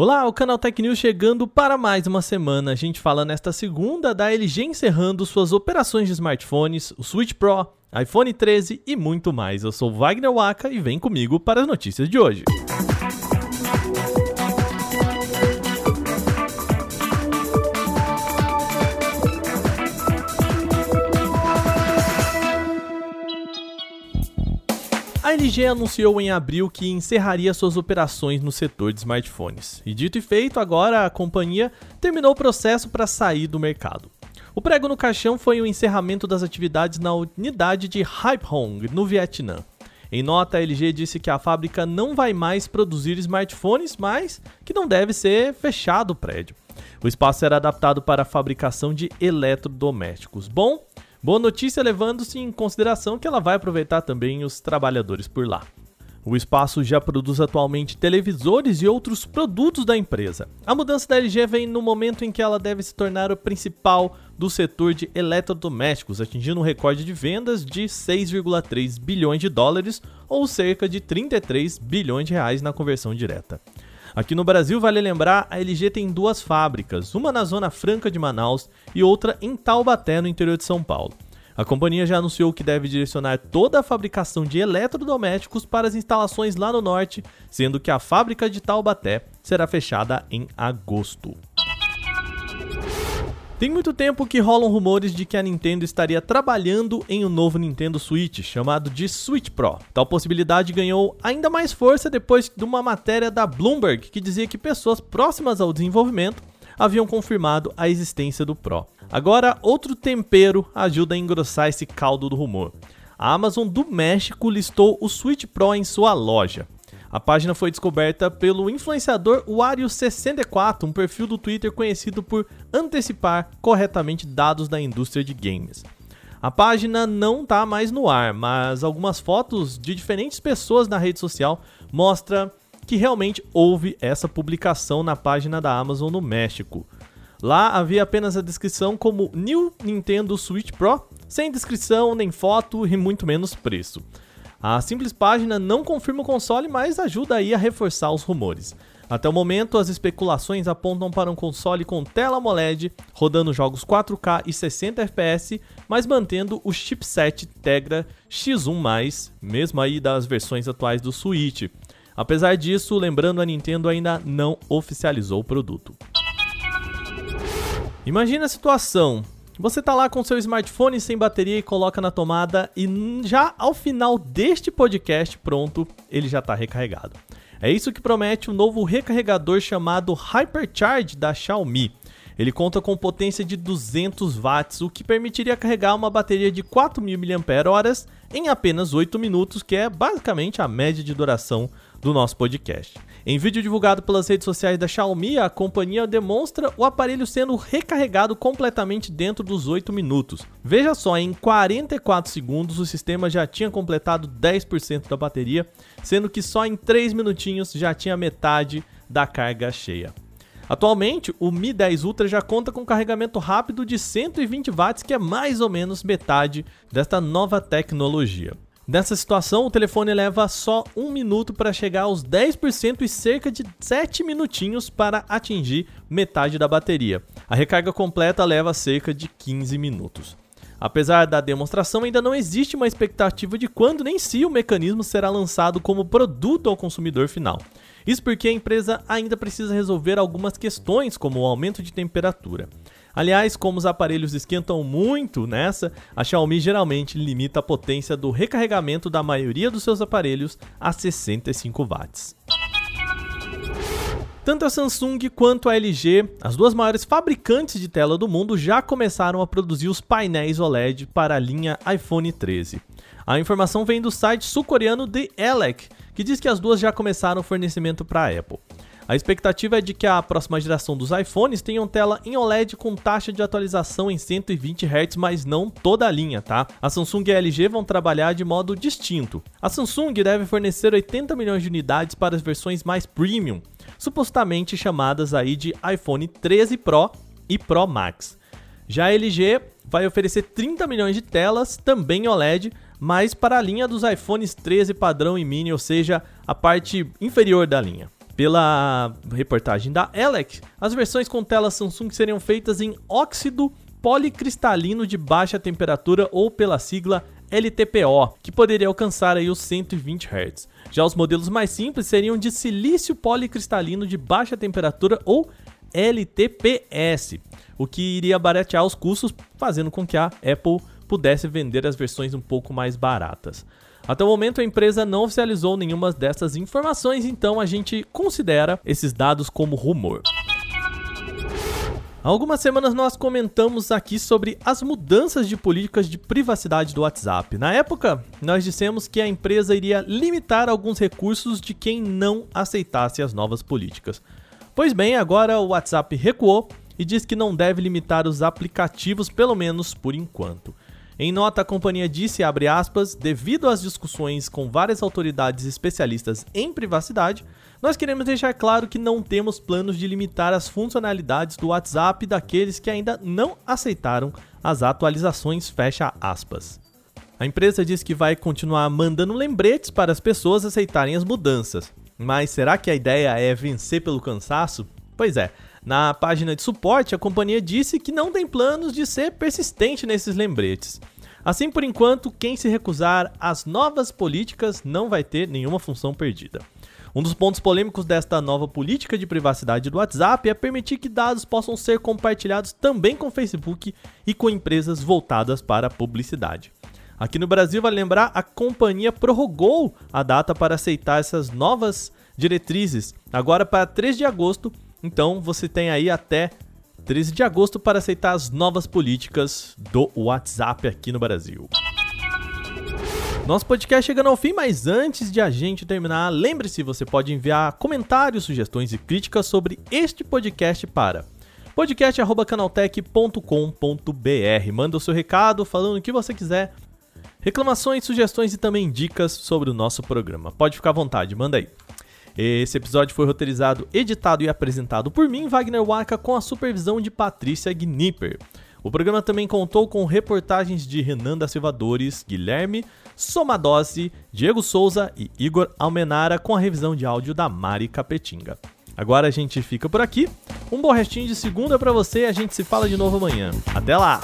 Olá, o canal Tech News chegando para mais uma semana. A gente fala nesta segunda da LG encerrando suas operações de smartphones, o Switch Pro, iPhone 13 e muito mais. Eu sou Wagner Waka e vem comigo para as notícias de hoje. A LG anunciou em abril que encerraria suas operações no setor de smartphones. E dito e feito, agora a companhia terminou o processo para sair do mercado. O prego no caixão foi o encerramento das atividades na unidade de Haiphong, no Vietnã. Em nota, a LG disse que a fábrica não vai mais produzir smartphones, mas que não deve ser fechado o prédio. O espaço será adaptado para a fabricação de eletrodomésticos. Bom, Boa notícia levando-se em consideração que ela vai aproveitar também os trabalhadores por lá. O espaço já produz atualmente televisores e outros produtos da empresa. A mudança da LG vem no momento em que ela deve se tornar o principal do setor de eletrodomésticos, atingindo um recorde de vendas de 6,3 bilhões de dólares ou cerca de 33 bilhões de reais na conversão direta. Aqui no Brasil, vale lembrar, a LG tem duas fábricas, uma na Zona Franca de Manaus e outra em Taubaté, no interior de São Paulo. A companhia já anunciou que deve direcionar toda a fabricação de eletrodomésticos para as instalações lá no norte, sendo que a fábrica de Taubaté será fechada em agosto. Tem muito tempo que rolam rumores de que a Nintendo estaria trabalhando em um novo Nintendo Switch, chamado de Switch Pro. Tal possibilidade ganhou ainda mais força depois de uma matéria da Bloomberg que dizia que pessoas próximas ao desenvolvimento haviam confirmado a existência do Pro. Agora, outro tempero ajuda a engrossar esse caldo do rumor. A Amazon do México listou o Switch Pro em sua loja. A página foi descoberta pelo influenciador Wario64, um perfil do Twitter conhecido por antecipar corretamente dados da indústria de games. A página não está mais no ar, mas algumas fotos de diferentes pessoas na rede social mostram que realmente houve essa publicação na página da Amazon no México. Lá havia apenas a descrição como New Nintendo Switch Pro, sem descrição nem foto e muito menos preço. A simples página não confirma o console, mas ajuda aí a reforçar os rumores. Até o momento, as especulações apontam para um console com tela AMOLED, rodando jogos 4K e 60 FPS, mas mantendo o chipset Tegra X1+, mesmo aí das versões atuais do Switch. Apesar disso, lembrando, a Nintendo ainda não oficializou o produto. Imagina a situação, você tá lá com seu smartphone sem bateria e coloca na tomada e já ao final deste podcast, pronto, ele já está recarregado. É isso que promete o novo recarregador chamado Hypercharge da Xiaomi. Ele conta com potência de 200 watts, o que permitiria carregar uma bateria de 4.000 mAh em apenas 8 minutos, que é basicamente a média de duração do nosso podcast. Em vídeo divulgado pelas redes sociais da Xiaomi, a companhia demonstra o aparelho sendo recarregado completamente dentro dos 8 minutos. Veja só, em 44 segundos o sistema já tinha completado 10% da bateria, sendo que só em 3 minutinhos já tinha metade da carga cheia. Atualmente, o Mi 10 Ultra já conta com carregamento rápido de 120 watts, que é mais ou menos metade desta nova tecnologia. Nessa situação, o telefone leva só um minuto para chegar aos 10% e cerca de 7 minutinhos para atingir metade da bateria. A recarga completa leva cerca de 15 minutos. Apesar da demonstração, ainda não existe uma expectativa de quando nem se o mecanismo será lançado como produto ao consumidor final. Isso porque a empresa ainda precisa resolver algumas questões, como o aumento de temperatura. Aliás, como os aparelhos esquentam muito nessa, a Xiaomi geralmente limita a potência do recarregamento da maioria dos seus aparelhos a 65 watts. Tanto a Samsung quanto a LG, as duas maiores fabricantes de tela do mundo, já começaram a produzir os painéis OLED para a linha iPhone 13. A informação vem do site sul-coreano The Elec, que diz que as duas já começaram o fornecimento para a Apple. A expectativa é de que a próxima geração dos iPhones tenham tela em OLED com taxa de atualização em 120 Hz, mas não toda a linha, tá? A Samsung e a LG vão trabalhar de modo distinto. A Samsung deve fornecer 80 milhões de unidades para as versões mais premium, supostamente chamadas aí de iPhone 13 Pro e Pro Max. Já a LG vai oferecer 30 milhões de telas, também OLED, mas para a linha dos iPhones 13 padrão e mini, ou seja, a parte inferior da linha. Pela reportagem da Elec, as versões com tela Samsung seriam feitas em óxido policristalino de baixa temperatura ou pela sigla LTPO, que poderia alcançar aí os 120 Hz. Já os modelos mais simples seriam de silício policristalino de baixa temperatura ou LTPS, o que iria baratear os custos, fazendo com que a Apple pudesse vender as versões um pouco mais baratas. Até o momento, a empresa não oficializou nenhuma dessas informações, então a gente considera esses dados como rumor. Há algumas semanas nós comentamos aqui sobre as mudanças de políticas de privacidade do WhatsApp. Na época, nós dissemos que a empresa iria limitar alguns recursos de quem não aceitasse as novas políticas. Pois bem, agora o WhatsApp recuou e diz que não deve limitar os aplicativos, pelo menos por enquanto. Em nota, a companhia disse, aspas, devido às discussões com várias autoridades especialistas em privacidade, nós queremos deixar claro que não temos planos de limitar as funcionalidades do WhatsApp daqueles que ainda não aceitaram as atualizações, fecha aspas. A empresa diz que vai continuar mandando lembretes para as pessoas aceitarem as mudanças. Mas será que a ideia é vencer pelo cansaço? Pois é, na página de suporte, a companhia disse que não tem planos de ser persistente nesses lembretes. Assim, por enquanto, quem se recusar às novas políticas não vai ter nenhuma função perdida. Um dos pontos polêmicos desta nova política de privacidade do WhatsApp é permitir que dados possam ser compartilhados também com Facebook e com empresas voltadas para a publicidade. Aqui no Brasil, vale lembrar, a companhia prorrogou a data para aceitar essas novas diretrizes, agora para 3 de agosto então você tem aí até 13 de agosto para aceitar as novas políticas do WhatsApp aqui no Brasil. Nosso podcast chegando ao fim, mas antes de a gente terminar, lembre-se, você pode enviar comentários, sugestões e críticas sobre este podcast para podcast@canaltech.com.br. Manda o seu recado falando o que você quiser, reclamações, sugestões e também dicas sobre o nosso programa. Pode ficar à vontade, manda aí. Esse episódio foi roteirizado, editado e apresentado por mim, Wagner Waka, com a supervisão de Patrícia Gnipper. O programa também contou com reportagens de Renan da Silvadores, Guilherme Somadossi, Diego Souza e Igor Almenara, com a revisão de áudio da Mari Capetinga. Agora a gente fica por aqui. Um bom restinho de segunda para você e a gente se fala de novo amanhã. Até lá!